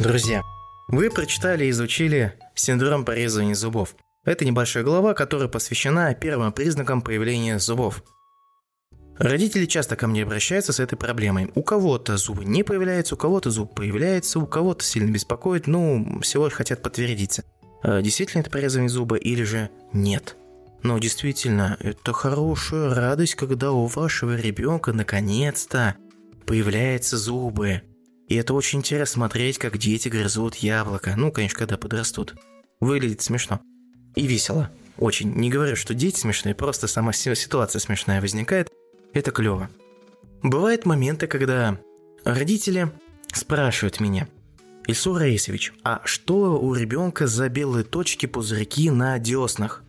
Друзья, вы прочитали и изучили синдром порезывания зубов. Это небольшая глава, которая посвящена первым признакам появления зубов. Родители часто ко мне обращаются с этой проблемой. У кого-то зубы не появляются, у кого-то зуб появляется, у кого-то сильно беспокоит, ну, всего лишь хотят подтвердиться. А действительно это порезывание зуба или же нет. Но действительно, это хорошая радость, когда у вашего ребенка наконец-то появляются зубы. И это очень интересно смотреть, как дети грызут яблоко. Ну, конечно, когда подрастут. Выглядит смешно. И весело. Очень. Не говорю, что дети смешные, просто сама ситуация смешная возникает. Это клево. Бывают моменты, когда родители спрашивают меня, Ильсур Раисович, а что у ребенка за белые точки пузырьки на деснах?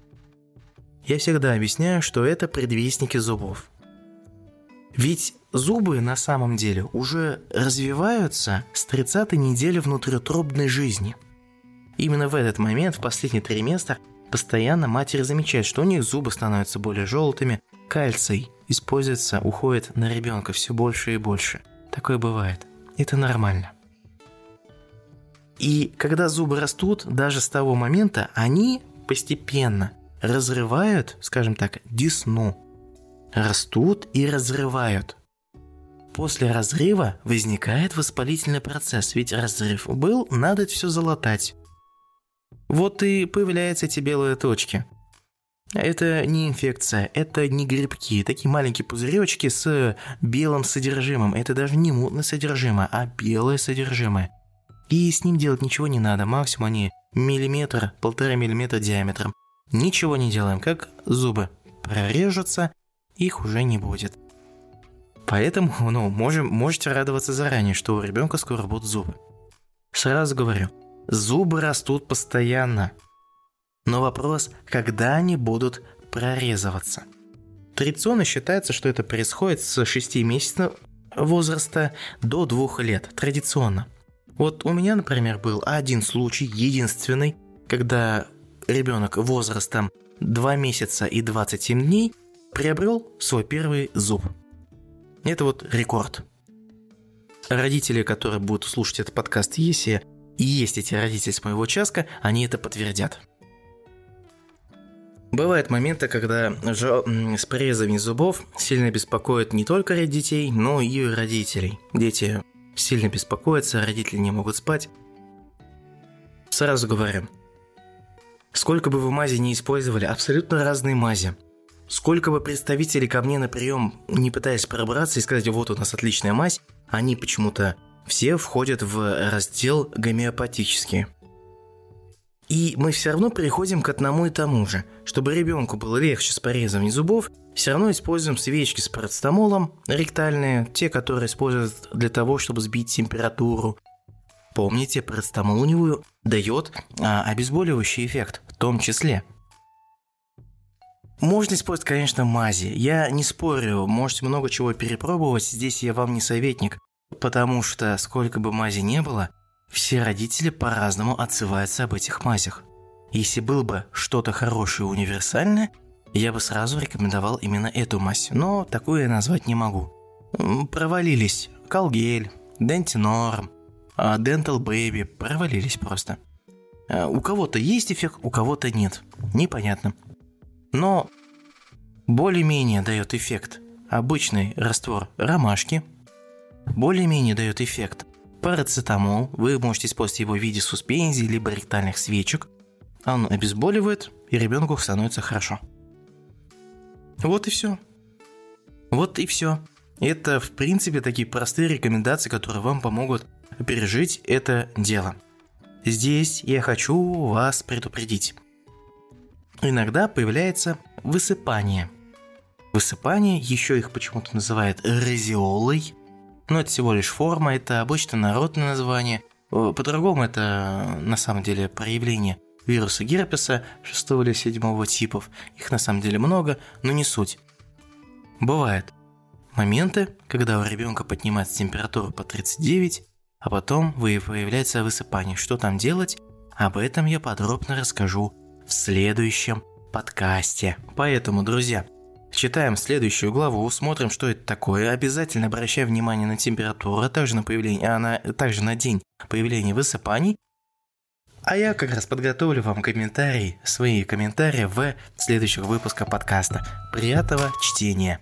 Я всегда объясняю, что это предвестники зубов. Ведь зубы на самом деле уже развиваются с 30 недели внутриутробной жизни. Именно в этот момент, в последний триместр, постоянно матери замечают, что у них зубы становятся более желтыми, кальций используется, уходит на ребенка все больше и больше. Такое бывает. Это нормально. И когда зубы растут, даже с того момента они постепенно разрывают, скажем так, десну растут и разрывают. После разрыва возникает воспалительный процесс, ведь разрыв был, надо все залатать. Вот и появляются эти белые точки. Это не инфекция, это не грибки, такие маленькие пузыречки с белым содержимым. Это даже не мутное содержимое, а белое содержимое. И с ним делать ничего не надо, максимум они миллиметр, полтора миллиметра диаметром. Ничего не делаем, как зубы прорежутся, их уже не будет. Поэтому, ну, можем, можете радоваться заранее, что у ребенка скоро будут зубы. Сразу говорю, зубы растут постоянно. Но вопрос, когда они будут прорезываться. Традиционно считается, что это происходит с 6 месяцев возраста до 2 лет. Традиционно. Вот у меня, например, был один случай, единственный, когда ребенок возрастом 2 месяца и 27 дней приобрел свой первый зуб. Это вот рекорд. Родители, которые будут слушать этот подкаст, если и есть эти родители с моего участка, они это подтвердят. Бывают моменты, когда жо... с порезами зубов сильно беспокоит не только детей, но и родителей. Дети сильно беспокоятся, родители не могут спать. Сразу говорю, сколько бы вы мази не использовали, абсолютно разные мази – Сколько бы представителей ко мне на прием не пытаясь пробраться и сказать, вот у нас отличная мазь, они почему-то все входят в раздел гомеопатические. И мы все равно переходим к одному и тому же. Чтобы ребенку было легче с порезом зубов, все равно используем свечки с парацетамолом, ректальные, те, которые используют для того, чтобы сбить температуру. Помните, парацетамол у него дает а, обезболивающий эффект, в том числе – можно использовать, конечно, мази. Я не спорю, можете много чего перепробовать, здесь я вам не советник, потому что сколько бы мази не было, все родители по-разному отзываются об этих мазях. Если было бы что-то хорошее и универсальное, я бы сразу рекомендовал именно эту мазь, но такую я назвать не могу. Провалились. Колгель, Дентинорм, Dental Baby провалились просто. А у кого-то есть эффект, у кого-то нет. Непонятно. Но более-менее дает эффект обычный раствор ромашки, более-менее дает эффект парацетамол, вы можете использовать его в виде суспензий либо ректальных свечек, он обезболивает, и ребенку становится хорошо. Вот и все. Вот и все. Это, в принципе, такие простые рекомендации, которые вам помогут пережить это дело. Здесь я хочу вас предупредить. Иногда появляется высыпание. Высыпание, еще их почему-то называют разиолой, но это всего лишь форма, это обычно народное название. Э, по-другому это на самом деле проявление вируса герпеса 6 или 7 типов. Их на самом деле много, но не суть. Бывают моменты, когда у ребенка поднимается температура по 39, а потом появляется высыпание. Что там делать? Об этом я подробно расскажу в следующем подкасте. Поэтому, друзья, Читаем следующую главу, смотрим, что это такое. Обязательно обращаем внимание на температуру, а также на появление, а на, также на день появления высыпаний. А я как раз подготовлю вам комментарии, свои комментарии в следующих выпусках подкаста. Приятного чтения!